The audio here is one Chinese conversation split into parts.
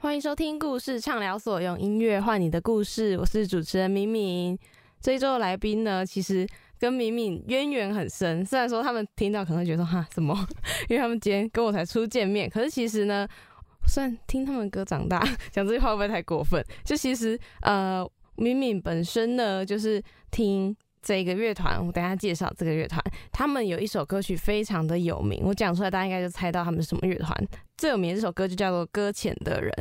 欢迎收听故事畅聊所，用音乐换你的故事。我是主持人敏敏。这一周的来宾呢，其实跟敏敏渊源很深。虽然说他们听到可能会觉得哈什么，因为他们今天跟我才初见面，可是其实呢，算听他们歌长大，讲这句话会不会太过分？就其实呃，敏敏本身呢，就是听。这个乐团，我等下介绍这个乐团。他们有一首歌曲非常的有名，我讲出来大家应该就猜到他们是什么乐团。最有名的这首歌就叫做《搁浅的人》。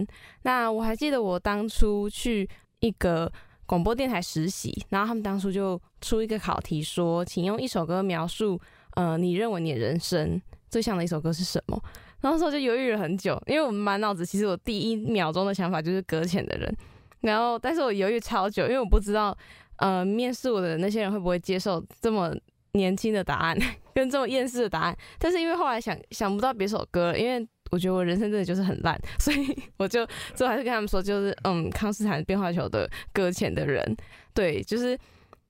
那我还记得我当初去一个广播电台实习，然后他们当初就出一个考题，说请用一首歌描述，呃，你认为你的人生最像的一首歌是什么？然后时候就犹豫了很久，因为我满脑子其实我第一秒钟的想法就是《搁浅的人》，然后但是我犹豫超久，因为我不知道。呃，面试我的那些人会不会接受这么年轻的答案，跟这么厌世的答案？但是因为后来想想不到别首歌，因为我觉得我人生真的就是很烂，所以我就最后还是跟他们说，就是嗯，康斯坦变化球的搁浅的人，对，就是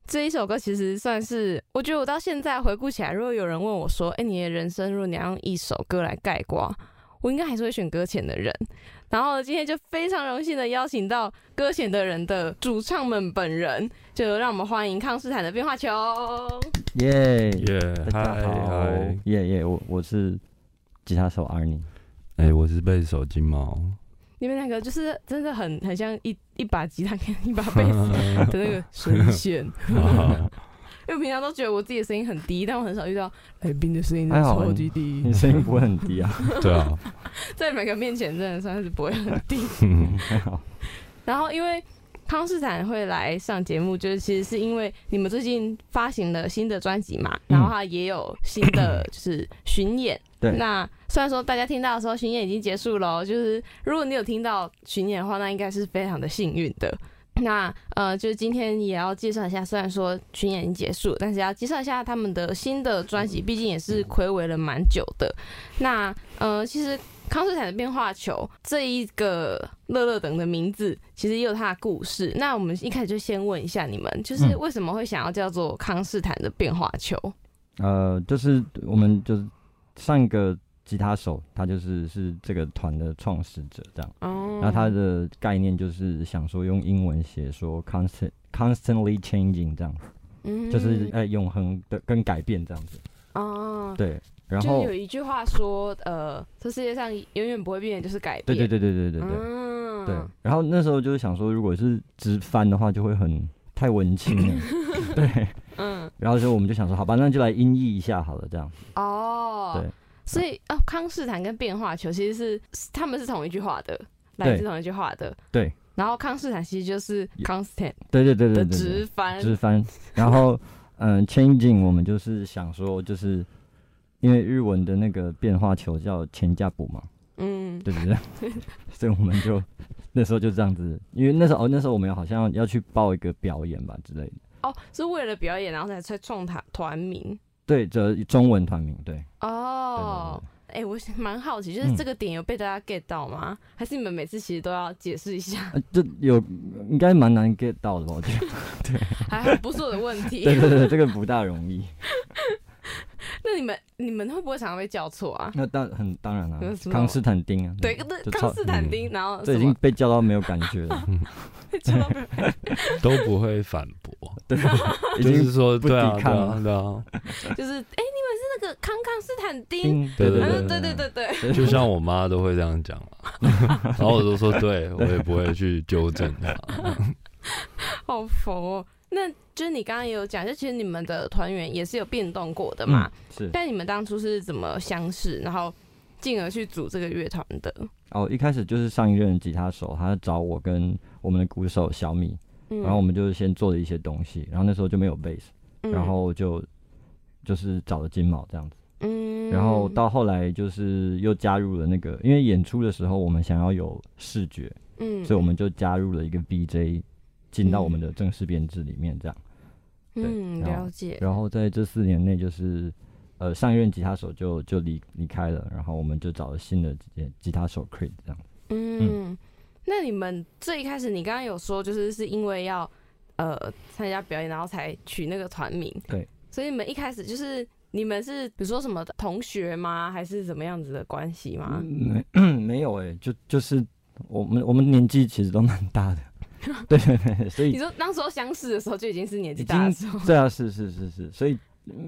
这一首歌其实算是，我觉得我到现在回顾起来，如果有人问我说，哎，你的人生如果你要用一首歌来概括，我应该还是会选搁浅的人。然后今天就非常荣幸的邀请到搁浅的人的主唱们本人，就让我们欢迎康斯坦的变化球。耶耶，大家好，耶耶，我我是吉他手 Arnie，哎，我是贝斯手金毛。你们两个就是真的很很像一一把吉他跟一把贝斯的那个声线。因为平常都觉得我自己的声音很低，但我很少遇到来宾的声音超级低。你声音不会很低啊？对啊，在每个面前真的算是不会很低。还好。然后因为康斯坦会来上节目，就是其实是因为你们最近发行了新的专辑嘛，然后他也有新的就是巡演。对。那虽然说大家听到的时候巡演已经结束了，就是如果你有听到巡演的话，那应该是非常的幸运的。那呃，就是今天也要介绍一下，虽然说巡演已经结束，但是要介绍一下他们的新的专辑，毕竟也是暌违了蛮久的。那呃，其实康斯坦的变化球这一个乐乐等的名字，其实也有它的故事。那我们一开始就先问一下你们，就是为什么会想要叫做康斯坦的变化球？呃，就是我们就是上一个。吉他手，他就是是这个团的创始者，这样。哦。然后他的概念就是想说用英文写说 constant constantly changing 这样子，嗯，就是呃永恒的跟改变这样子。哦。对。然后有一句话说，呃，这世界上永远不会变的就是改变。对对对对对对对。嗯。对。然后那时候就是想说，如果是直翻的话，就会很太文青了。对。嗯。然后就我们就想说，好吧，那就来音译一下好了，这样。哦。对。所以哦，康斯坦跟变化球其实是他们是同一句话的，来自同一句话的。对。然后康斯坦其实就是 constant，对对对对的直翻。直翻。然后嗯，changing 我们就是想说，就是因为日文的那个变化球叫前加补嘛，嗯，对不对？所以我们就那时候就这样子，因为那时候哦，那时候我们好像要去报一个表演吧之类的。哦，是为了表演，然后才才创团团名。对，这中文团名对。哦，哎，我蛮好奇，就是这个点有被大家 get 到吗？还是你们每次其实都要解释一下？这有应该蛮难 get 到的吧？我觉得，对，还好不是我的问题。对对对，这个不大容易。那你们你们会不会常常被叫错啊？那当很当然了，康斯坦丁啊，对，康斯坦丁，然后这已经被叫到没有感觉了，都不会反驳，对，就是说不抵抗了，就是哎，你们是那个康康斯坦丁，对对对对对对对，就像我妈都会这样讲嘛，然后我都说对，我也不会去纠正她，好佛哦。那就是你刚刚也有讲，就其实你们的团员也是有变动过的嘛，是。但你们当初是怎么相识，然后进而去组这个乐团的？哦，一开始就是上一任吉他手，他找我跟我们的鼓手小米，然后我们就先做了一些东西，然后那时候就没有贝斯，然后就就是找了金毛这样子，嗯。然后到后来就是又加入了那个，因为演出的时候我们想要有视觉，嗯，所以我们就加入了一个 BJ。进到我们的正式编制里面，这样。嗯，了解。然后在这四年内，就是呃，上一任吉他手就就离离开了，然后我们就找了新的吉吉他手 Creed 这样。嗯，那你们最一开始，你刚刚有说，就是是因为要呃参加表演，然后才取那个团名。对。所以你们一开始就是你们是比如说什么同学吗？还是怎么样子的关系吗？没 没有哎，就就是我们我们年纪其实都蛮大的，对对对，所以你说当时候相识的时候就已经是年纪大的时候，对啊，是是是是，所以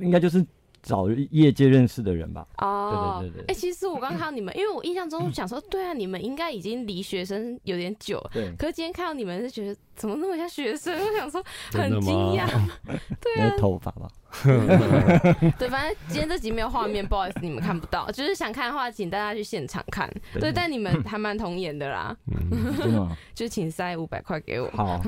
应该就是找业界认识的人吧。哦，对对对对。哎，其实我刚看到你们，因为我印象中想说，对啊，你们应该已经离学生有点久了，对。可是今天看到你们是觉得怎么那么像学生？我想说很惊讶，对啊，头发吧。对，反正今天这集没有画面，不好意思，你们看不到。就是想看的话，请大家去现场看。对，但你们还蛮童颜的啦。真的吗？就请塞五百块给我。好。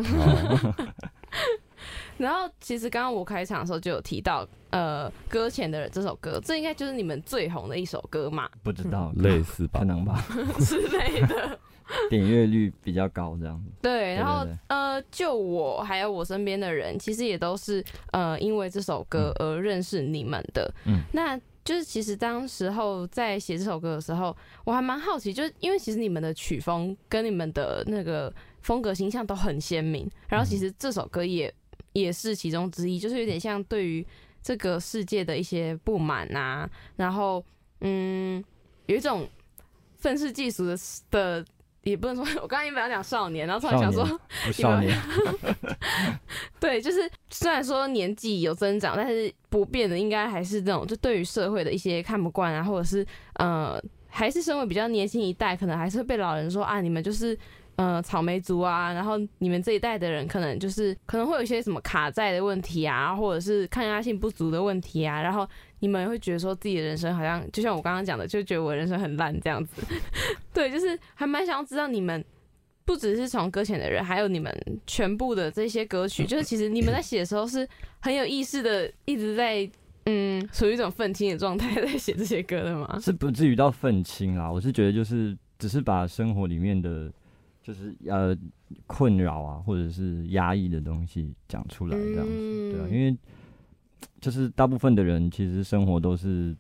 然后，其实刚刚我开场的时候就有提到，呃，《搁浅的人》这首歌，这应该就是你们最红的一首歌嘛？不知道，类似吧？可能吧之类的。点阅率比较高，这样子。对，然后呃，就我还有我身边的人，其实也都是呃，因为这首歌而认识你们的。嗯，那就是其实当时候在写这首歌的时候，我还蛮好奇，就是因为其实你们的曲风跟你们的那个风格形象都很鲜明，然后其实这首歌也。也是其中之一，就是有点像对于这个世界的一些不满啊，然后嗯，有一种愤世嫉俗的的，也不能说，我刚刚原本要讲少年，然后突然想说少年，对，就是虽然说年纪有增长，但是不变的应该还是这种，就对于社会的一些看不惯啊，或者是呃，还是身为比较年轻一代，可能还是会被老人说啊，你们就是。呃，草莓族啊，然后你们这一代的人可能就是可能会有一些什么卡债的问题啊，或者是抗压性不足的问题啊，然后你们会觉得说自己的人生好像就像我刚刚讲的，就觉得我人生很烂这样子。对，就是还蛮想要知道你们不只是从搁浅的人，还有你们全部的这些歌曲，就是其实你们在写的时候是很有意识的，一直在嗯处于一种愤青的状态在写这些歌的吗？是不至于到愤青啦，我是觉得就是只是把生活里面的。就是呃困扰啊，或者是压抑的东西讲出来这样子，对啊，因为就是大部分的人其实生活都是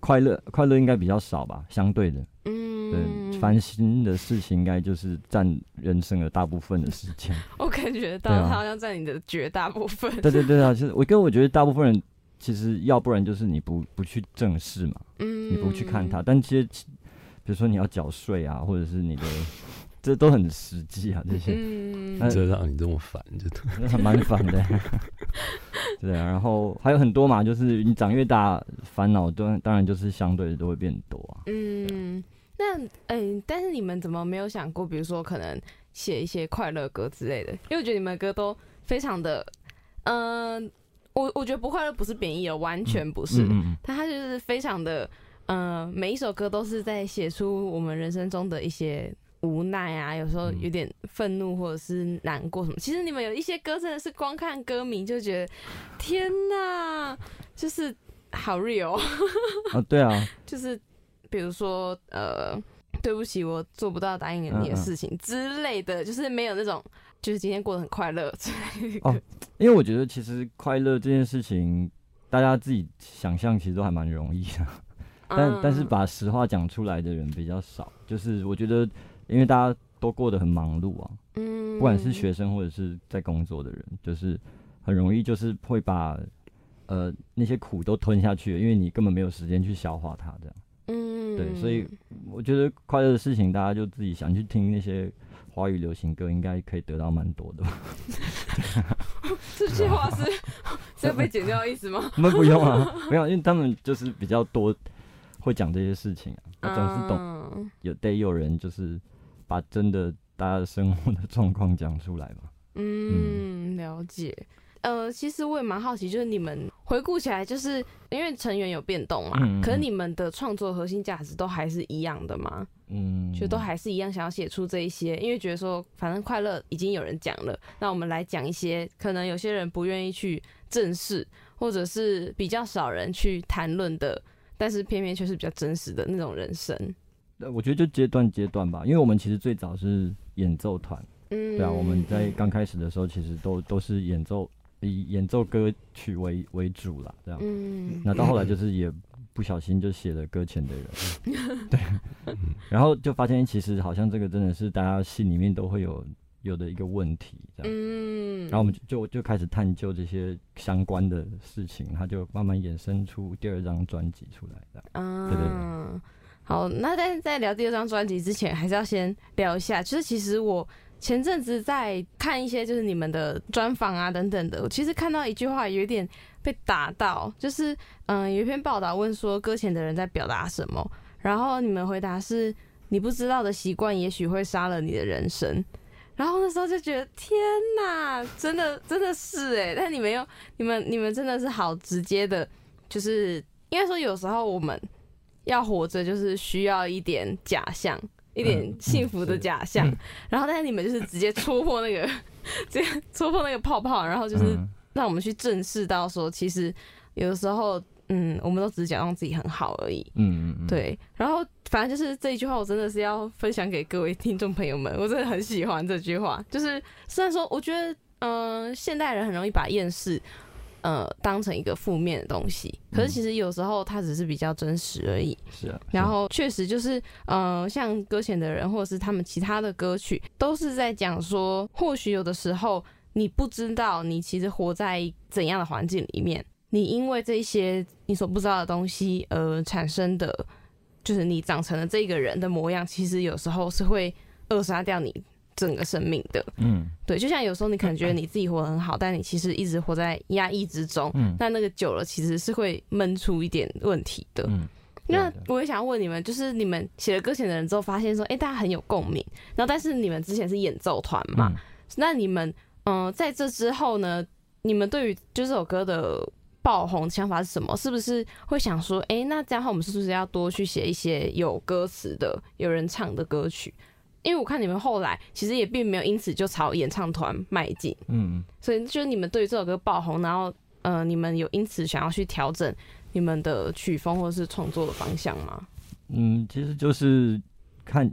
快乐，快乐应该比较少吧，相对的，嗯，对，烦心的事情应该就是占人生的大部分的时间。我感觉到他好像占你的绝大部分。对对对啊，其实我跟我觉得大部分人其实要不然就是你不不去正视嘛，嗯，你不去看它，但其实比如说你要缴税啊，或者是你的。这都很实际啊，这些，这让你这么烦，就蛮烦的。对啊，然后还有很多嘛，就是你长越大，烦恼都当然就是相对的都会变多啊。嗯，那嗯，但是你们怎么没有想过，比如说可能写一些快乐歌之类的？因为我觉得你们的歌都非常的，嗯，我我觉得不快乐不是贬义哦，完全不是，但它就是非常的，嗯，每一首歌都是在写出我们人生中的一些。无奈啊，有时候有点愤怒或者是难过什么。其实你们有一些歌真的是光看歌名就觉得，天哪，就是好 real。啊，对啊，就是比如说呃，对不起，我做不到答应你的事情之类的，就是没有那种就是今天过得很快乐。哦，因为我觉得其实快乐这件事情，大家自己想象其实都还蛮容易的，但但是把实话讲出来的人比较少。就是我觉得。因为大家都过得很忙碌啊，嗯，不管是学生或者是在工作的人，就是很容易就是会把呃那些苦都吞下去，因为你根本没有时间去消化它，这样，嗯，对，所以我觉得快乐的事情，大家就自己想去听那些华语流行歌，应该可以得到蛮多的。这句话是是要被剪掉的意思吗？我们不用啊，没有，因为他们就是比较多会讲这些事情啊，总是懂，有得有人就是。把真的大家的生活的状况讲出来吧。嗯，了解。呃，其实我也蛮好奇，就是你们回顾起来，就是因为成员有变动嘛，可是你们的创作核心价值都还是一样的吗？嗯，就都还是一样，想要写出这一些，因为觉得说，反正快乐已经有人讲了，那我们来讲一些可能有些人不愿意去正视，或者是比较少人去谈论的，但是偏偏却是比较真实的那种人生。我觉得就阶段阶段吧，因为我们其实最早是演奏团，嗯，对啊，我们在刚开始的时候其实都都是演奏以演奏歌曲为为主啦，这样，嗯，那到后来就是也不小心就写了搁浅的人，对，然后就发现其实好像这个真的是大家心里面都会有有的一个问题，这样，嗯，然后我们就就开始探究这些相关的事情，它就慢慢衍生出第二张专辑出来，这样，对对对。好，那在在聊第二张专辑之前，还是要先聊一下，就是其实我前阵子在看一些就是你们的专访啊等等的，我其实看到一句话有点被打到，就是嗯有一篇报道问说搁浅的人在表达什么，然后你们回答是你不知道的习惯也许会杀了你的人生，然后那时候就觉得天哪，真的真的是哎，但你们又你们你们真的是好直接的，就是应该说有时候我们。要活着就是需要一点假象，一点幸福的假象。然后，但是你们就是直接戳破那个，直接戳破那个泡泡，然后就是让我们去正视到说，其实有的时候，嗯，我们都只是假装自己很好而已。嗯嗯嗯。对。然后，反正就是这一句话，我真的是要分享给各位听众朋友们。我真的很喜欢这句话。就是虽然说，我觉得，嗯，现代人很容易把厌世。呃，当成一个负面的东西，可是其实有时候它只是比较真实而已。是啊，然后确实就是，呃，像搁浅的人，或者是他们其他的歌曲，都是在讲说，或许有的时候你不知道你其实活在怎样的环境里面，你因为这些你所不知道的东西而产生的，就是你长成了这个人的模样，其实有时候是会扼杀掉你。整个生命的，嗯，对，就像有时候你可能觉得你自己活得很好，但你其实一直活在压抑之中，嗯，但那个久了其实是会闷出一点问题的。嗯，那我也想要问你们，就是你们写了歌前的人之后，发现说，哎，大家很有共鸣，然后但是你们之前是演奏团嘛，那你们，嗯，在这之后呢，你们对于就这首歌的爆红想法是什么？是不是会想说，哎，那这样的话，我们是不是要多去写一些有歌词的、有人唱的歌曲？因为我看你们后来其实也并没有因此就朝演唱团迈进，嗯，所以就是你们对于这首歌爆红，然后呃，你们有因此想要去调整你们的曲风或者是创作的方向吗？嗯，其实就是看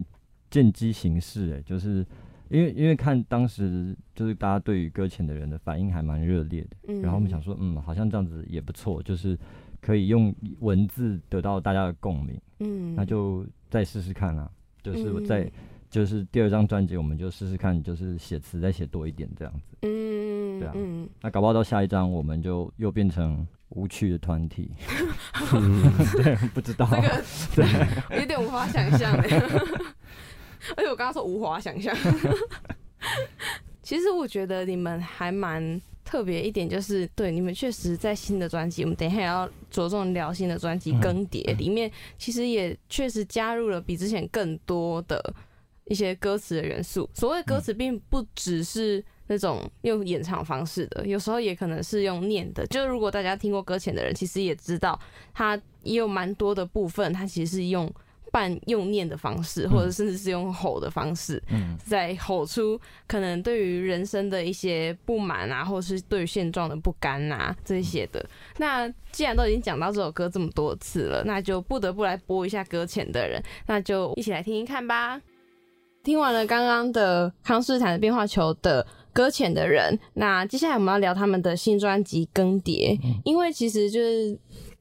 见机行事，哎，就是因为因为看当时就是大家对于搁浅的人的反应还蛮热烈的，嗯，然后我们想说，嗯，好像这样子也不错，就是可以用文字得到大家的共鸣，嗯，那就再试试看啊，就是在。就是第二张专辑，我们就试试看，就是写词再写多一点这样子。嗯，对啊。嗯那搞不好到下一张，我们就又变成无趣的团体。对，不知道。这个 对，有点无法想象。而且我刚刚说无法想象。其实我觉得你们还蛮特别一点，就是对你们确实在新的专辑，我们等一下要着重聊新的专辑《更迭》里面，其实也确实加入了比之前更多的。一些歌词的元素，所谓歌词并不只是那种用演唱方式的，有时候也可能是用念的。就如果大家听过搁浅的人，其实也知道，它也有蛮多的部分，它其实是用半用念的方式，或者甚至是用吼的方式，在吼出可能对于人生的一些不满啊，或者是对于现状的不甘啊这些的。那既然都已经讲到这首歌这么多次了，那就不得不来播一下搁浅的人，那就一起来听听看吧。听完了刚刚的康斯坦的变化球的搁浅的人，那接下来我们要聊他们的新专辑《更迭》，因为其实就是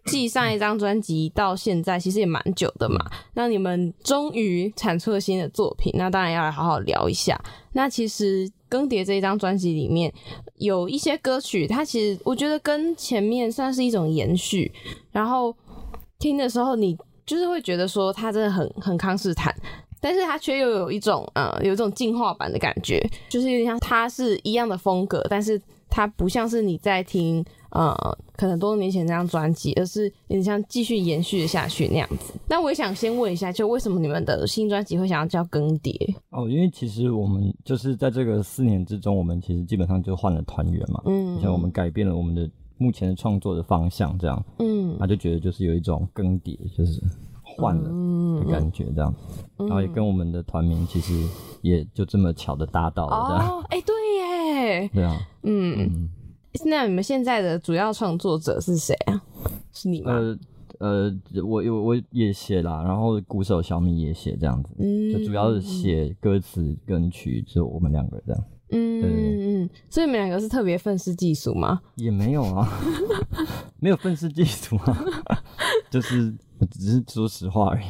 继上一张专辑到现在，其实也蛮久的嘛。那你们终于产出了新的作品，那当然要来好好聊一下。那其实《更迭》这一张专辑里面有一些歌曲，它其实我觉得跟前面算是一种延续，然后听的时候你就是会觉得说它真的很很康斯坦。但是它却又有一种呃，有一种进化版的感觉，就是有点像它是一样的风格，但是它不像是你在听呃，可能多年前那张专辑，而是有点像继续延续下去那样子。那我也想先问一下，就为什么你们的新专辑会想要叫更迭？哦，因为其实我们就是在这个四年之中，我们其实基本上就换了团员嘛，嗯，像我们改变了我们的目前的创作的方向，这样，嗯，他就觉得就是有一种更迭，就是。换了的感觉，这样，然后也跟我们的团名其实也就这么巧的搭到了，这样。哎，对耶，对啊，嗯，那你们现在的主要创作者是谁啊？是你吗？呃呃，我我我也写啦，然后鼓手小米也写，这样子，嗯，就主要是写歌词跟曲，就我们两个这样。嗯嗯嗯，所以你们两个是特别愤世嫉俗吗？也没有啊，没有愤世嫉俗啊，就是。只是说实话而已。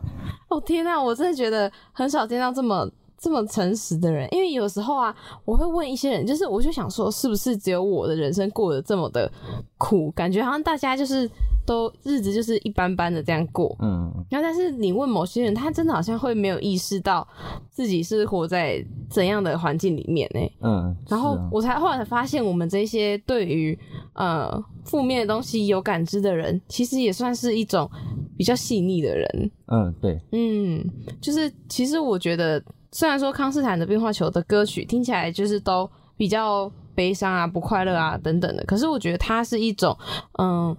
哦天呐，我真的觉得很少见到这么这么诚实的人。因为有时候啊，我会问一些人，就是我就想说，是不是只有我的人生过得这么的苦？感觉好像大家就是都日子就是一般般的这样过。嗯，然后但是你问某些人，他真的好像会没有意识到自己是活在怎样的环境里面呢？嗯，然后我才后来才发现，我们这些对于呃负面的东西有感知的人，其实也算是一种比较细腻的人。嗯，对，嗯，就是其实我觉得，虽然说康斯坦的变化球的歌曲听起来就是都比较悲伤啊、不快乐啊等等的，可是我觉得它是一种嗯，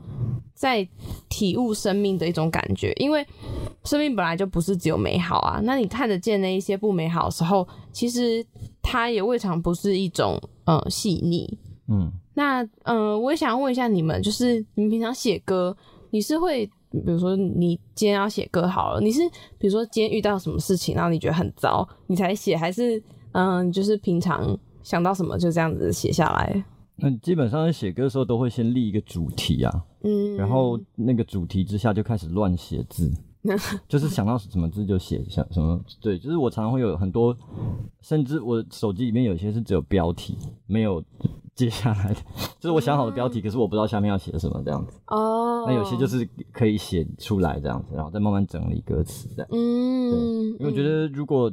在体悟生命的一种感觉，因为生命本来就不是只有美好啊。那你看得见那一些不美好的时候，其实它也未尝不是一种嗯细腻。嗯，那嗯、呃我也想问一下你们，就是你们平常写歌，你是会，比如说你今天要写歌好了，你是比如说今天遇到什么事情，然后你觉得很糟，你才写，还是嗯、你就是平常想到什么就这样子写下来？那基本上在写歌的时候都会先立一个主题啊，嗯，然后那个主题之下就开始乱写字，就是想到什么字就写想什么。对，就是我常常会有很多，甚至我手机里面有些是只有标题，没有接下来的，就是我想好的标题，可是我不知道下面要写什么这样子。哦，那有些就是可以写出来这样子，然后再慢慢整理歌词这样。嗯，因为我觉得如果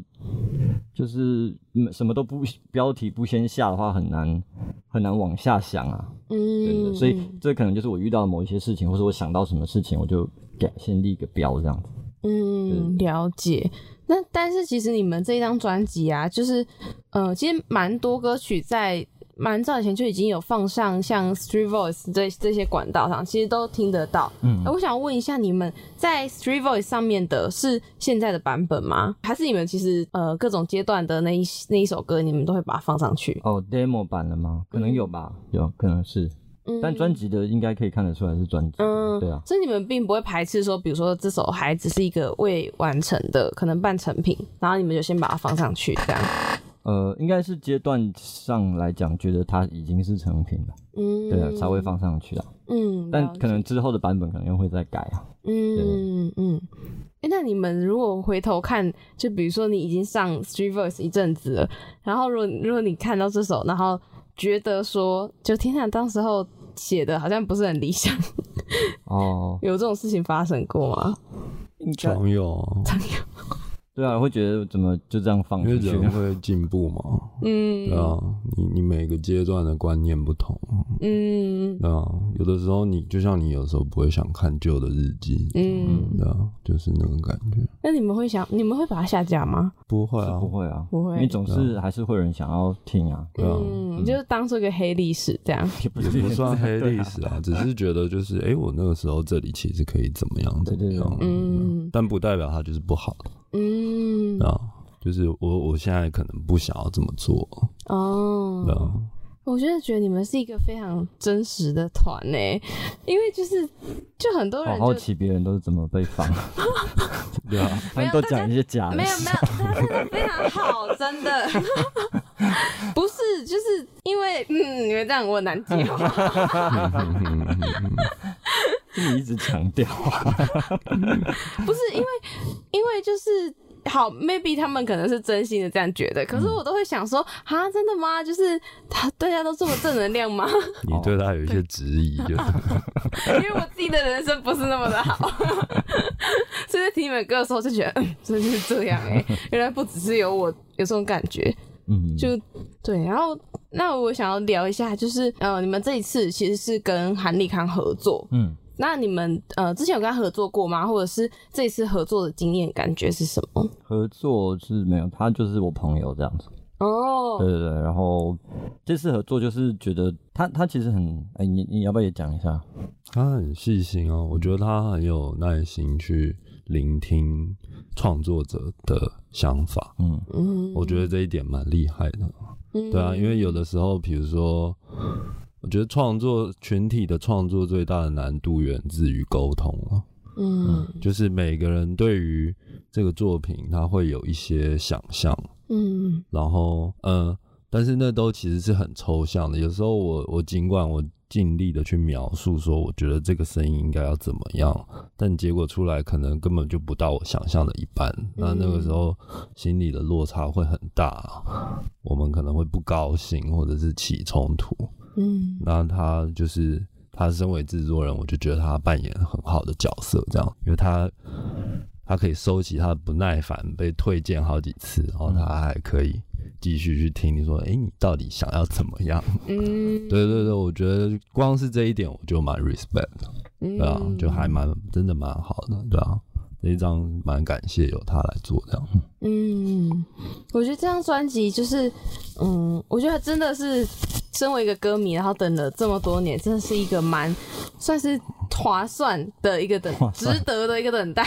就是嗯什么都不标题不先下的话，很难很难往下想啊。嗯，对对对，所以这可能就是我遇到某一些事情，或者我想到什么事情，我就给先立个标这样子。嗯，了解。那但是其实你们这一张专辑啊，就是呃，其实蛮多歌曲在蛮早以前就已经有放上像 Street Voice 这这些管道上，其实都听得到。嗯呃我想问一下，你们在 Street Voice 上面的是现在的版本吗？还是你们其实呃各种阶段的那一那一首歌，你们都会把它放上去？哦，demo 版了吗？可能有吧，有可能是，嗯但专辑的应该可以看得出来是专辑。嗯，对啊，所以你们并不会排斥说，比如说这首还只是一个未完成的，可能半成品，然后你们就先把它放上去，这样。呃，应该是阶段上来讲，觉得它已经是成品了，嗯，对啊，才会放上去啊。嗯，但可能之后的版本可能又会再改啊。嗯嗯。哎、那你们如果回头看，就比如说你已经上 Street Verse 一阵子了，然后如果如果你看到这首，然后觉得说，就天哪，当时候写的好像不是很理想，哦，有这种事情发生过吗？应该常有啊，对啊，会觉得怎么就这样放因为去？人会进步嘛。嗯，对啊，你你每个阶段的观念不同，嗯对啊，有的时候你就像你有时候不会想看旧的日记，嗯。对啊，就是那种感觉。那你们会想，你们会把它下架吗？不会啊不，会啊，不会因为总是还是会有人想要听啊。对啊，嗯，就是当做一个黑历史这样。也不也不算黑历史啊，只是觉得就是，哎、我那个时候这里其实可以怎么样对对对怎么样，嗯但不代表它就是不好的嗯，啊。就是我我现在可能不想要这么做，哦，啊，我真的觉得你们是一个非常真实的团呢，因为就是就很多人好好奇别人都是怎么被放，对啊，他们都讲一些假的没有没有，他真的非常好，真的。不是就是因为嗯，你们这样我很难接话，是 你一直强调啊。不是因为因为就是。好，maybe 他们可能是真心的这样觉得，可是我都会想说，啊，真的吗？就是他大家都这么正能量吗？你对他有一些质疑，就是 因为我自己的人生不是那么的好，所以在听你们歌的时候就觉得，嗯，真的是这样哎、原来不只是有我有这种感觉，嗯，就对。然后，那我想要聊一下，就是呃，你们这一次其实是跟韩立康合作，嗯，那你们呃之前有跟他合作过吗？或者是这一次合作的经验感觉是什么？合作是没有，他就是我朋友这样子。哦对，对对，然后这次合作就是觉得他他其实很，哎，你你要不要也讲一下？他很细心哦，我觉得他很有耐心去聆听创作者的想法，嗯嗯我觉得这一点蛮厉害的。嗯对啊，因为有的时候，比如说，我觉得创作群体的创作最大的难度源自于沟通啊，嗯就是每个人对于这个作品他会有一些想象，嗯然后嗯、呃但是那都其实是很抽象的。有时候我我尽管我尽力的去描述说，我觉得这个声音应该要怎么样，但结果出来可能根本就不到我想象的一半。那那个时候心里的落差会很大，我们可能会不高兴或者是起冲突。嗯。那他就是他身为制作人，我就觉得他扮演很好的角色，这样，因为他他可以收起他的不耐烦，被推荐好几次，然后他还可以继续去听你说，哎，你到底想要怎么样？嗯，对对对，我觉得光是这一点我就蛮 respect，对啊，就还蛮真的蛮好的，对啊。这一张蛮感谢有他来做这样。嗯，我觉得这张专辑就是，嗯，我觉得真的是身为一个歌迷，然后等了这么多年，真的是一个蛮算是划算的一个等，值得的一个等待，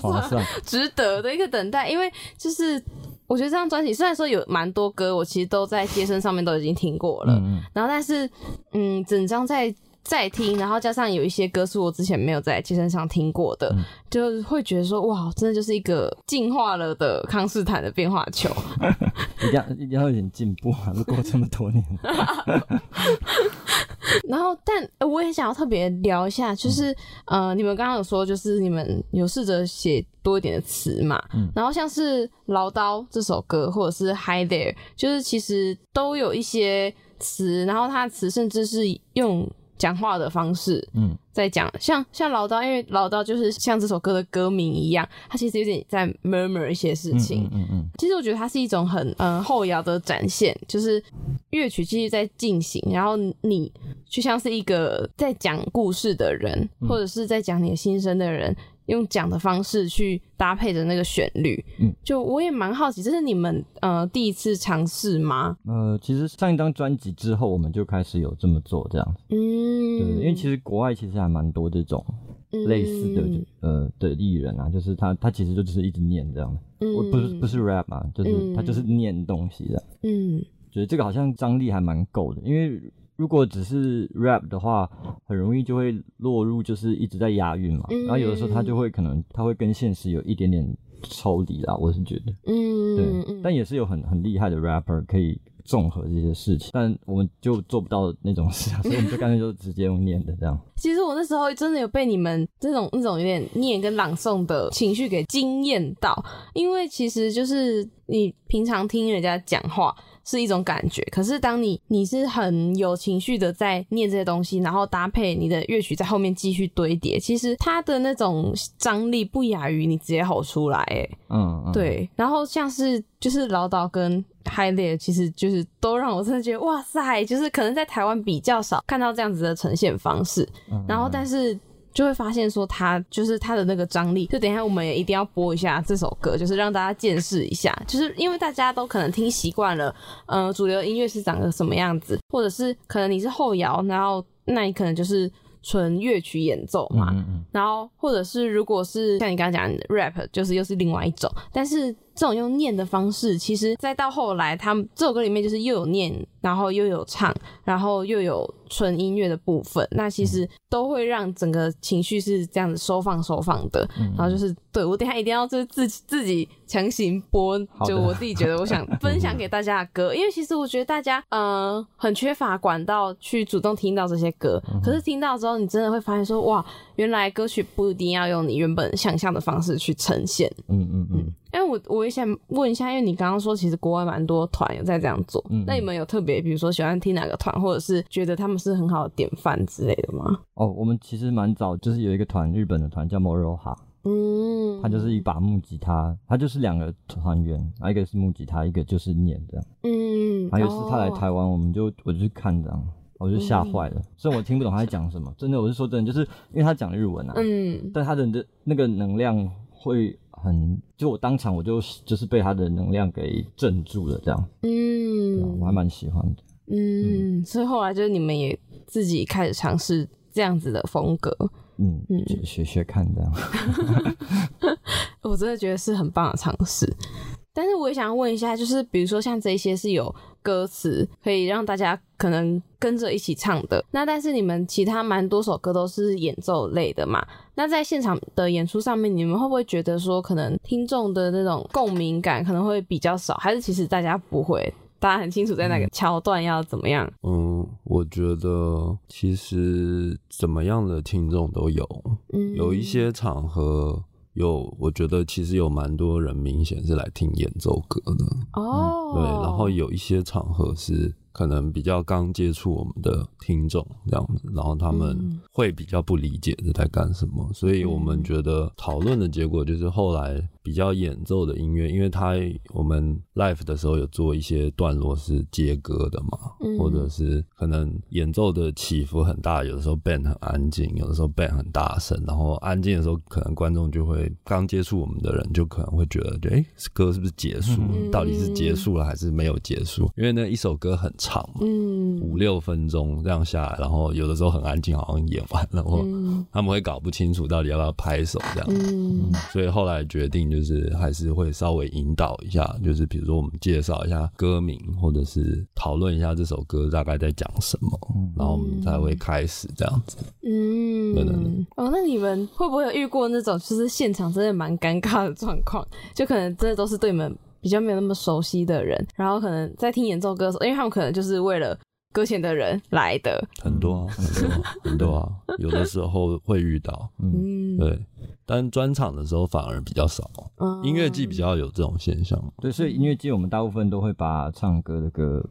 划算，值得的一个等待。因为就是我觉得这张专辑虽然说有蛮多歌，我其实都在街声上面都已经听过了，然后但是嗯，整张在。再听，然后加上有一些歌是我之前没有在街身上听过的，就会觉得说哇，真的就是一个进化了的康斯坦的变化球，一定要一定要有点进步啊！过这么多年，然后但我也想要特别聊一下，就是呃，你们刚刚有说，就是你们有试着写多一点的词嘛？嗯，然后像是唠叨这首歌，或者是 Hi There，就是其实都有一些词，然后它的词甚至是用。讲话的方式，嗯，在讲。像像老刀，因为老刀就是像这首歌的歌名一样，他其实有点在 murmur 一些事情，嗯嗯，其实我觉得它是一种很嗯后摇的展现，就是乐曲继续在进行，然后你就像是一个在讲故事的人，或者是在讲你的心声的人。用讲的方式去搭配着那个旋律，嗯，就我也蛮好奇，这是你们呃第一次尝试吗？呃，其实上一张专辑之后，我们就开始有这么做这样子，嗯，对，因为其实国外其实还蛮多这种类似的呃的艺人啊，就是他他其实就只是一直念这样的，嗯，不是不是 rap 嘛，就是他就是念东西的，嗯，觉得这个好像张力还蛮够的，因为。如果只是 rap 的话，很容易就会落入就是一直在押韵嘛，然后有的时候他就会可能他会跟现实有一点点抽离啦，我是觉得，嗯，对，但也是有很很厉害的 rapper 可以综合这些事情，但我们就做不到那种事，所以我们就干脆就直接用念的这样。其实我那时候真的有被你们这种那种有点念跟朗诵的情绪给惊艳到，因为其实就是你平常听人家讲话。是一种感觉，可是当你你是很有情绪的在念这些东西，然后搭配你的乐曲在后面继续堆叠，其实它的那种张力不亚于你直接吼出来，哎，嗯，对。然后像是就是唠叨跟嗨烈，其实就是都让我真的觉得哇塞，就是可能在台湾比较少看到这样子的呈现方式，然后但是。就会发现说他就是他的那个张力，就等一下我们也一定要播一下这首歌，就是让大家见识一下，就是因为大家都可能听习惯了，呃，主流音乐是长个什么样子，或者是可能你是后摇，然后那你可能就是纯乐曲演奏嘛，然后或者是如果是像你刚刚讲 rap，就是又是另外一种，但是这种用念的方式，其实再到后来，他们这首歌里面就是又有念。然后又有唱，然后又有纯音乐的部分，那其实都会让整个情绪是这样子收放收放的。然后就是对我等下一定要就是自己自己强行播，就我自己觉得我想分享给大家的歌，因为其实我觉得大家嗯很缺乏管道去主动听到这些歌，可是听到之后你真的会发现说哇，原来歌曲不一定要用你原本想象的方式去呈现。嗯嗯嗯。因为我我也想问一下，因为你刚刚说其实国外蛮多团有在这样做，那你们有特别比如说喜欢听哪个团，或者是觉得他们是很好的典范之类的吗？哦，我们其实蛮早就是有一个团，日本的团叫 Moroha，嗯，他就是一把木吉他，他就是两个团员，一个是木吉他，一个就是念这样，嗯，还有是他来台湾，我们就我就去看这样，我就吓坏了，虽然我听不懂他在讲什么，真的我是说真的，就是因为他讲日文啊，嗯，但他的的那个能量会。很，就我当场我就就是被他的能量给镇住了，这样，嗯，我还蛮喜欢的，嗯，所以后来就是你们也自己开始尝试这样子的风格，嗯嗯，学学看这样，我真的觉得是很棒的尝试。但是我也想问一下，就是比如说像这些是有歌词可以让大家可能跟着一起唱的，那但是你们其他蛮多首歌都是演奏类的嘛？那在现场的演出上面，你们会不会觉得说可能听众的那种共鸣感可能会比较少？还是其实大家不会，大家很清楚在哪个桥段要怎么样？嗯，我觉得其实怎么样的听众都有，嗯，有一些场合。有，我觉得其实有蛮多人明显是来听演奏歌的哦。对，然后有一些场合是可能比较刚接触我们的听众这样子，然后他们会比较不理解这在干什么，所以我们觉得讨论的结果就是后来比较演奏的音乐，因为他我们 live 的时候有做一些段落是接歌的嘛，或者是可能演奏的起伏很大，有的时候 band 很安静，有的时候 band 很大声，然后安静的时候可能观众就会刚接触我们的人就可能会觉得，哎，歌是不是结束？到底是结束了还是没有结束？因为那一首歌很。长嘛，嗯，五六分钟这样下来，然后有的时候很安静，好像演完了，或他们会搞不清楚到底要不要拍手这样，嗯，所以后来决定就是还是会稍微引导一下，就是比如说我们介绍一下歌名，或者是讨论一下这首歌大概在讲什么，然后我们才会开始这样子，嗯，对对对。哦，那你们会不会有遇过那种就是现场真的蛮尴尬的状况？就可能真的都是对你们。比较没有那么熟悉的人，然后可能在听演奏歌的时候，因为他们可能就是为了搁浅的人来的，很多很多很多啊，有的时候会遇到，嗯，对，但专场的时候反而比较少，嗯音乐季比较有这种现象，对，所以音乐季我们大部分都会把唱歌的歌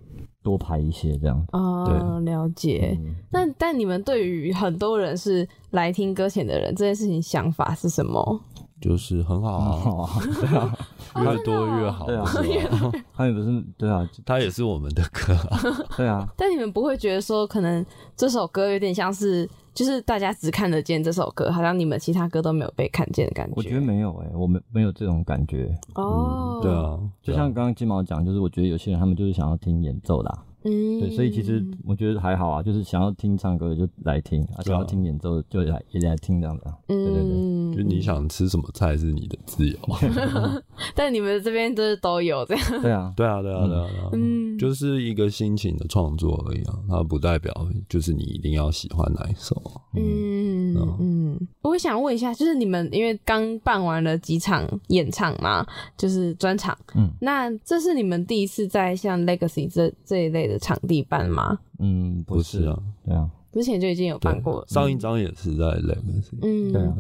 多排一些这样，哦，了解。那但你们对于很多人是来听搁浅的人这件事情想法是什么？就是很好啊，对啊，越多越好，对啊，他也不是，对啊，他也是我们的歌，对啊。但你们不会觉得说，可能这首歌有点像是，就是大家只看得见这首歌，好像你们其他歌都没有被看见的感觉。我觉得没有哎，我们没有这种感觉。哦，对啊，就像刚刚金毛讲，就是我觉得有些人他们就是想要听演奏的。嗯，对，所以其实我觉得还好啊，就是想要听唱歌就来听，啊，想要听演奏就来也来听这样的。对对对，就你想吃什么菜是你的自由。但你们这边就是都有这样。对啊，对啊，对啊，对啊，嗯，就是一个心情的创作而已啊，它不代表就是你一定要喜欢哪一首。嗯嗯，我想问一下，就是你们因为刚办完了几场演唱嘛，就是专场，嗯，那这是你们第一次在像 Legacy 这这一类的。的场地办吗？嗯，不是。啊，对啊，之前就已经有办过，上一张也是在 Legacy，，嗯，对啊。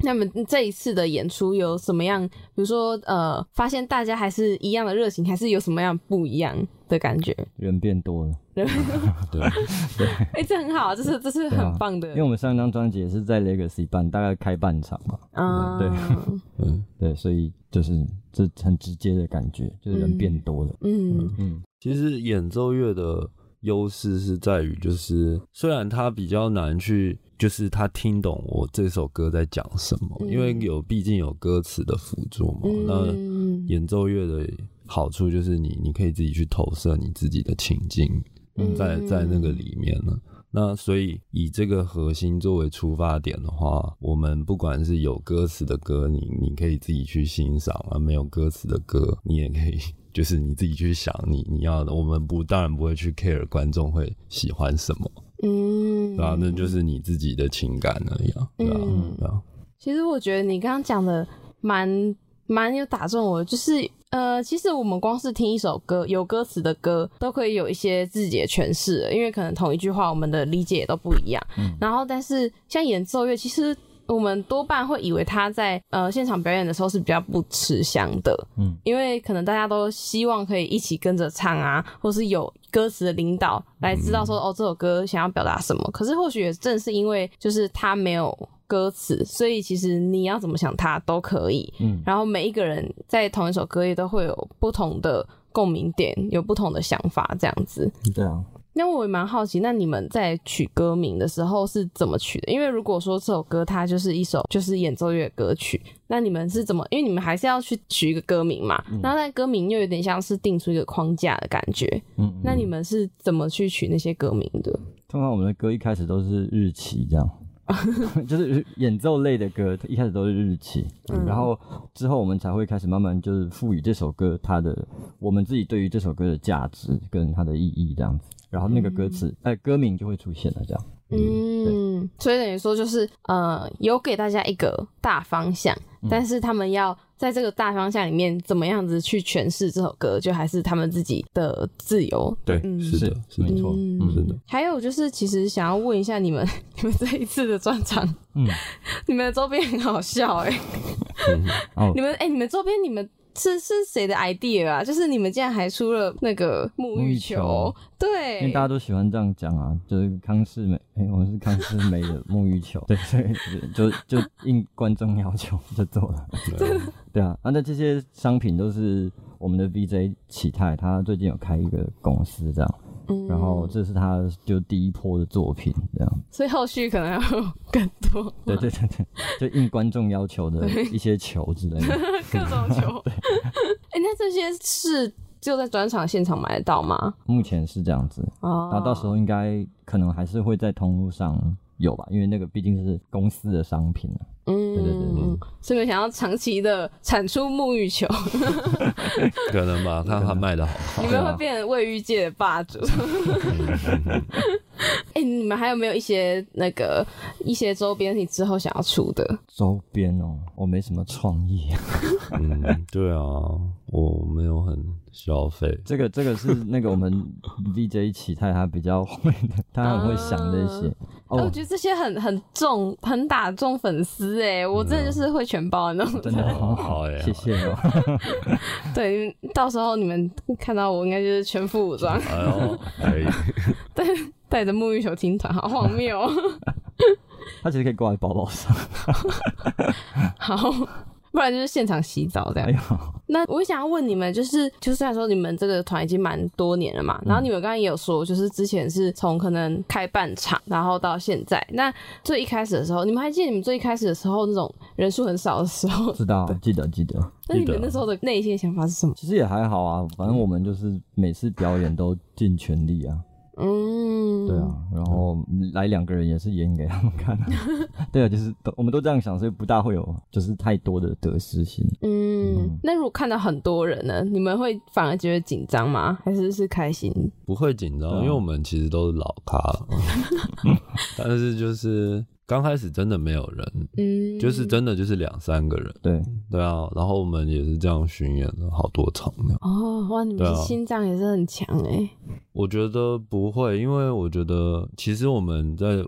那么这一次的演出有什么样？比如说，呃，发现大家还是一样的热情，还是有什么样不一样的感觉？人变多了，对。对，哎，这很好，这是这是很棒的。因为我们上一张专辑也是在 Legacy 办，大概开半场嘛，啊，对，嗯，对，所以就是这很直接的感觉，就是人变多了，嗯。嗯。其实演奏乐的优势是在于，就是虽然它比较难去，就是他听懂我这首歌在讲什么，因为有毕竟有歌词的辅助嘛。那演奏乐的好处就是你你可以自己去投射你自己的情境，在在那个里面呢。那所以以这个核心作为出发点的话，我们不管是有歌词的歌，你你可以自己去欣赏啊；没有歌词的歌，你也可以。就是你自己去想，你你要的，我们不当然不会去 care 观众会喜欢什么，嗯，对啊，那就是你自己的情感而已啊，对啊。其实我觉得你刚刚讲的蛮蛮有打中我，就是呃，其实我们光是听一首歌，有歌词的歌，都可以有一些自己的诠释，因为可能同一句话，我们的理解也都不一样。然后，但是像演奏乐，其实。我们多半会以为他在呃现场表演的时候是比较不吃香的，嗯，因为可能大家都希望可以一起跟着唱啊，或是有歌词的领导来知道说哦这首歌想要表达什么。可是或许也正是因为就是他没有歌词，所以其实你要怎么想他都可以，嗯，然后每一个人在同一首歌也都会有不同的共鸣点，有不同的想法，这样子，对啊。那我也蛮好奇，那你们在取歌名的时候是怎么取的？因为如果说这首歌它就是一首就是演奏乐歌曲，那你们是怎么？因为你们还是要去取一个歌名嘛。然后在歌名又有点像是定出一个框架的感觉。嗯。那你们是怎么去取那些歌名的？通常我们的歌一开始都是日期这样，就是演奏类的歌一开始都是日期，然后之后我们才会开始慢慢就是赋予这首歌它的我们自己对于这首歌的价值跟它的意义这样子。然后那个歌词，哎，歌名就会出现了，这样。嗯，所以等于说就是，呃，有给大家一个大方向，但是他们要在这个大方向里面怎么样子去诠释这首歌，就还是他们自己的自由。对，是的，是没错，是的。还有就是，其实想要问一下你们，你们这一次的专场，嗯，你们的周边很好笑，哎，你们，哎，你们周边，你们。是是谁的 idea 啊？就是你们竟然还出了那个沐浴球，对，因为大家都喜欢这样讲啊，就是康世美，哎，我们是康世美的沐浴球，对，所以就就应观众要求就做了，对 啊，那这些商品都是我们的 VJ 启泰，他最近有开一个公司这样。然后这是他就第一波的作品，这样，所以后续可能要更多。对对对对，就应观众要求的一些球之类的，各种球。哎，那这些是就在专场现场买得到吗？目前是这样子，哦，然后到时候应该可能还是会在通路上。有吧，因为那个毕竟是公司的商品啊。嗯，对对对对。是不是想要长期的产出沐浴球？可能吧，看他卖的好。你们会变成卫浴界的霸主。哎，你们还有没有一些那个一些周边你之后想要出的周边哦？我没什么创意。嗯，对啊，我没有很消费。这个这个是那个我们 VJ 启泰他比较会的，他很会想这些。哦，我觉得这些很很重，很打中粉丝哎，我真的就是会全包的那种。真的好好哎，谢谢哦。对，到时候你们看到我应该就是全副武装。哎呦，可以。对。带着沐浴球听团，好荒谬！他其实可以挂在包包上，好，不然就是现场洗澡这样。那我想要问你们，就是就虽然说你们这个团已经蛮多年了嘛，然后你们刚刚也有说，就是之前是从可能开半场，然后到现在，那最一开始的时候，你们还记得你们最一开始的时候那种人数很少的时候？知道，记得记得。那你们那时候的内心想法是什么？其实也还好啊，反正我们就是每次表演都尽全力啊。嗯，对啊，然后来两个人也是演给他们看，对啊，就是都我们都这样想，所以不大会有就是太多的得失心。嗯，那如果看到很多人呢，你们会反而觉得紧张吗？还是是开心？不会紧张，因为我们其实都是老咖了，但是就是。刚开始真的没有人，嗯，就是真的就是两三个人，对。对啊，然后我们也是这样巡演了好多场呢。哦，哇，你们心脏也是很强哎。我觉得不会，因为我觉得其实我们在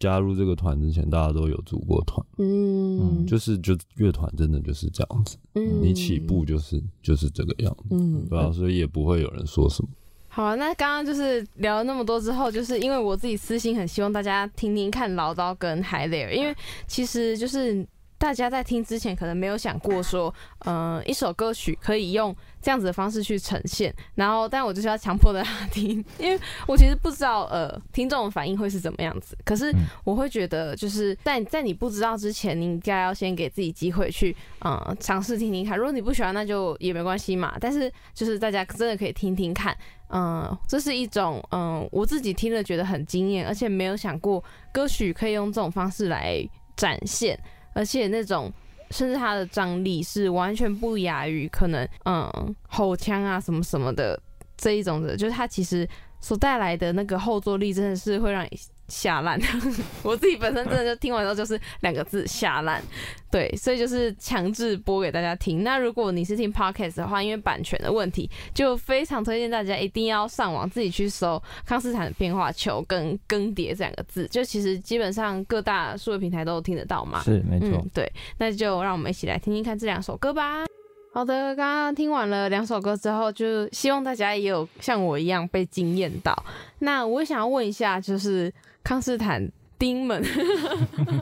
加入这个团之前，大家都有组过团，嗯，就是就乐团真的就是这样子，嗯，你起步就是就是这个样子，嗯，对啊，所以也不会有人说什么。好啊，那刚刚就是聊了那么多之后，就是因为我自己私心很希望大家听听看唠叨跟海雷尔，因为其实就是大家在听之前可能没有想过说，嗯，一首歌曲可以用。这样子的方式去呈现，然后，但我就是要强迫大家听，因为我其实不知道，呃，听众的反应会是怎么样子。可是我会觉得，就是在在你不知道之前，你应该要先给自己机会去，嗯，尝试听听看。如果你不喜欢，那就也没关系嘛。但是就是大家真的可以听听看，嗯，这是一种，嗯，我自己听了觉得很惊艳，而且没有想过歌曲可以用这种方式来展现，而且那种。甚至它的张力是完全不亚于可能，嗯，吼腔啊什么什么的这一种的，就是它其实所带来的那个后坐力，真的是会让。下烂，我自己本身真的就听完之后就是两个字下烂，对，所以就是强制播给大家听。那如果你是听 podcast 的话，因为版权的问题，就非常推荐大家一定要上网自己去搜康斯坦的变化球跟更迭这两个字，就其实基本上各大数位平台都听得到嘛。是，没错。对，那就让我们一起来听听看这两首歌吧。好的，刚刚听完了两首歌之后，就希望大家也有像我一样被惊艳到。那我想要问一下，就是。康斯坦丁们，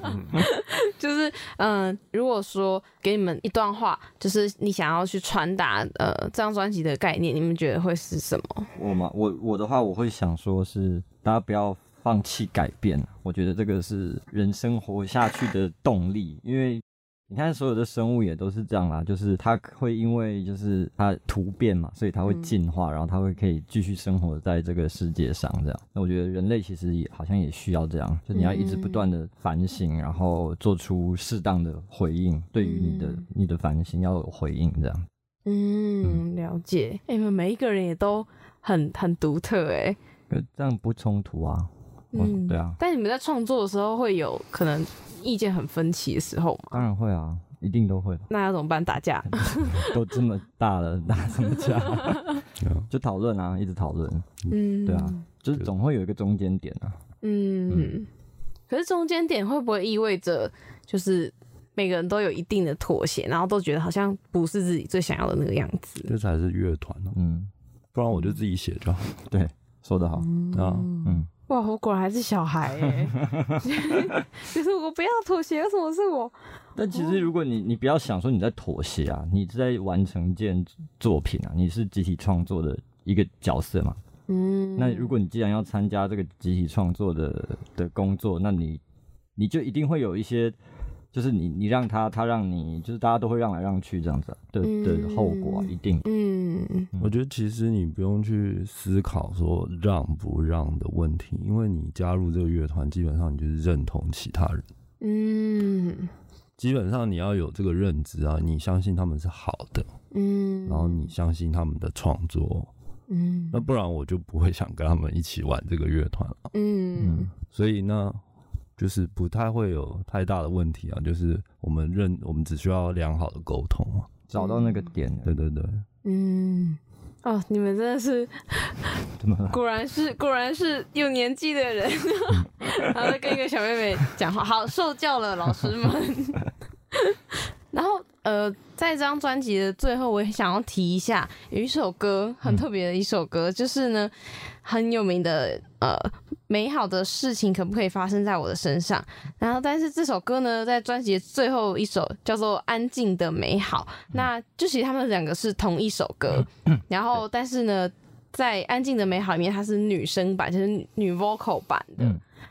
就是嗯，如果说给你们一段话，就是你想要去传达呃这张专辑的概念，你们觉得会是什么？我嘛，我我的话，我会想说是大家不要放弃改变，我觉得这个是人生活下去的动力，因为。你看，所有的生物也都是这样啦，就是它会因为就是它突变嘛，所以它会进化，然后它会可以继续生活在这个世界上这样。那我觉得人类其实也好像也需要这样，就你要一直不断的反省，然后做出适当的回应，对于你的你的反省要有回应这样。嗯，了解。哎，你们每一个人也都很很独特哎，这样不冲突啊？嗯，对啊。但你们在创作的时候会有可能。意见很分歧的时候嘛，当然会啊，一定都会。那要怎么办？打架？都这么大了，打什么架？就讨论啊，一直讨论。嗯，对啊，就是总会有一个中间点啊。嗯，可是中间点会不会意味着，就是每个人都有一定的妥协，然后都觉得好像不是自己最想要的那个样子。这才是乐团呢。嗯，不然我就自己写就好。对，说得好啊。嗯，哇，我果然还是小孩哎。就是我不要妥协，为什么是我？但其实如果你你不要想说你在妥协啊，你在完成一件作品啊，你是集体创作的一个角色嘛。嗯。那如果你既然要参加这个集体创作的的工作，那你你就一定会有一些。就是你，你让他，他让你，就是大家都会让来让去这样子的的后果，一定。嗯，我觉得其实你不用去思考说让不让的问题，因为你加入这个乐团，基本上你就是认同其他人。嗯，基本上你要有这个认知啊，你相信他们是好的，嗯，然后你相信他们的创作，嗯，那不然我就不会想跟他们一起玩这个乐团了。嗯，所以呢。就是不太会有太大的问题啊，就是我们认我们只需要良好的沟通啊，找到那个点。对对对，嗯，哦，你们真的是，果然是果然是有年纪的人，然后跟一个小妹妹讲话，好受教了，老师们。然后呃，在这张专辑的最后，我也想要提一下，有一首歌很特别的一首歌，就是呢很有名的呃。美好的事情可不可以发生在我的身上？然后，但是这首歌呢，在专辑最后一首叫做《安静的美好》，那就其实他们两个是同一首歌。然后，但是呢，在《安静的美好》里面，它是女生版，就是女 vocal 版的。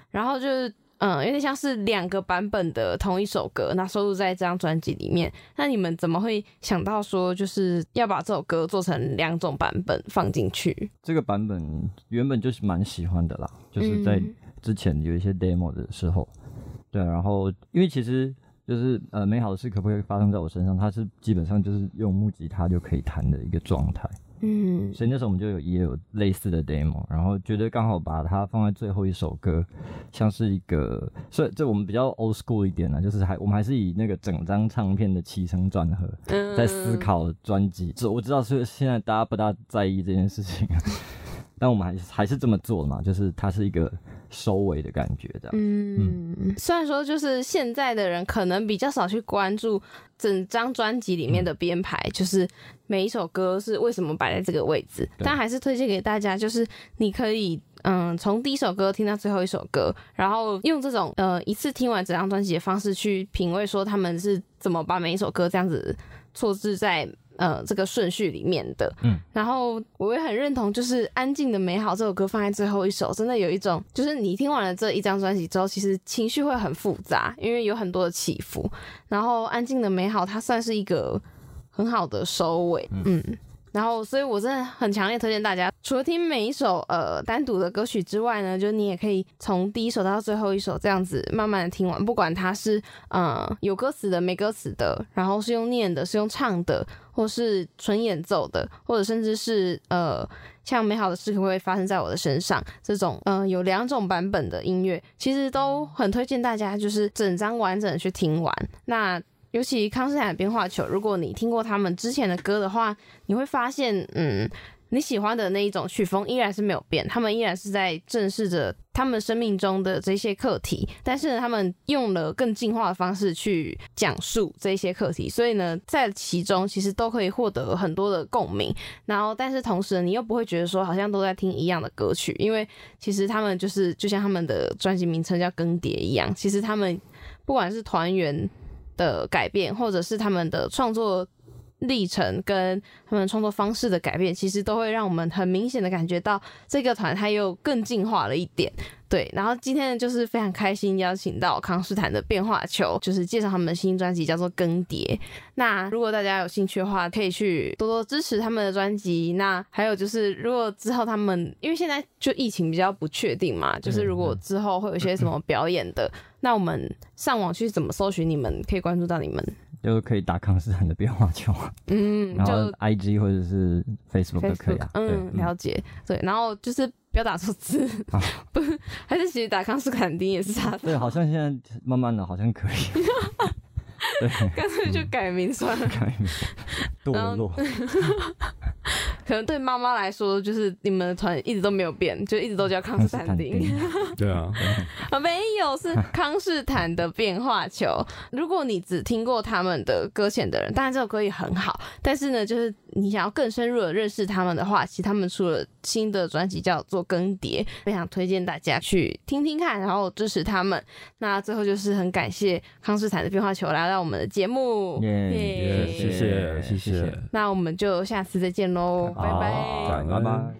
然后就是。嗯，有点像是两个版本的同一首歌，那收录在这张专辑里面。那你们怎么会想到说，就是要把这首歌做成两种版本放进去？这个版本原本就是蛮喜欢的啦，就是在之前有一些 demo 的时候，对。然后因为其实就是呃，美好的事可不可以发生在我身上？它是基本上就是用木吉他就可以弹的一个状态。嗯，所以那时候我们就有也有类似的 demo，然后觉得刚好把它放在最后一首歌，像是一个，所以这我们比较 old school 一点呢，就是还我们还是以那个整张唱片的起承转合在思考专辑。这我知道是现在大家不大在意这件事情，但我们还是还是这么做嘛，就是它是一个。收尾的感觉，这样。嗯，虽然说就是现在的人可能比较少去关注整张专辑里面的编排，就是每一首歌是为什么摆在这个位置，但还是推荐给大家，就是你可以嗯从第一首歌听到最后一首歌，然后用这种呃一次听完整张专辑的方式去品味，说他们是怎么把每一首歌这样子错置在。呃，这个顺序里面的，嗯，然后我也很认同，就是《安静的美好》这首歌放在最后一首，真的有一种，就是你听完了这一张专辑之后，其实情绪会很复杂，因为有很多的起伏。然后《安静的美好》它算是一个很好的收尾，嗯。然后，所以我真的很强烈推荐大家，除了听每一首呃单独的歌曲之外呢，就你也可以从第一首到最后一首这样子慢慢的听完，不管它是呃有歌词的、没歌词的，然后是用念的、是用唱的，或是纯演奏的，或者甚至是呃像美好的事可会发生在我的身上这种，嗯，有两种版本的音乐，其实都很推荐大家，就是整张完整的去听完。那尤其康斯坦变化球，如果你听过他们之前的歌的话，你会发现，嗯，你喜欢的那一种曲风依然是没有变，他们依然是在正视着他们生命中的这些课题，但是，他们用了更进化的方式去讲述这些课题，所以呢，在其中其实都可以获得很多的共鸣。然后，但是同时你又不会觉得说好像都在听一样的歌曲，因为其实他们就是就像他们的专辑名称叫更迭一样，其实他们不管是团员。的改变，或者是他们的创作历程跟他们创作方式的改变，其实都会让我们很明显的感觉到这个团它又更进化了一点。对，然后今天就是非常开心邀请到康斯坦的变化球，就是介绍他们的新专辑叫做《更迭》。那如果大家有兴趣的话，可以去多多支持他们的专辑。那还有就是，如果之后他们因为现在就疫情比较不确定嘛，就是如果之后会有一些什么表演的。那我们上网去怎么搜寻？你们可以关注到你们，就可以打康斯坦的变化球，嗯，然后 I G 或者是 Facebook 都可以啊。嗯，了解。对，然后就是不要打错字，不，还是其实打康斯坦丁也是他的。对，好像现在慢慢的，好像可以。对，干脆就改名算了。改名，堕落。可能对妈妈来说，就是你们的团一直都没有变，就一直都叫康斯坦丁。对啊，没有是康斯坦的变化球。如果你只听过他们的搁浅的人，当然这首歌也很好，但是呢，就是你想要更深入的认识他们的话，其实他们出了新的专辑叫做《更迭》，非常推荐大家去听听看，然后支持他们。那最后就是很感谢康斯坦的变化球来到我们的节目，耶，谢谢谢谢。那我们就下次再见喽，拜拜，拜拜。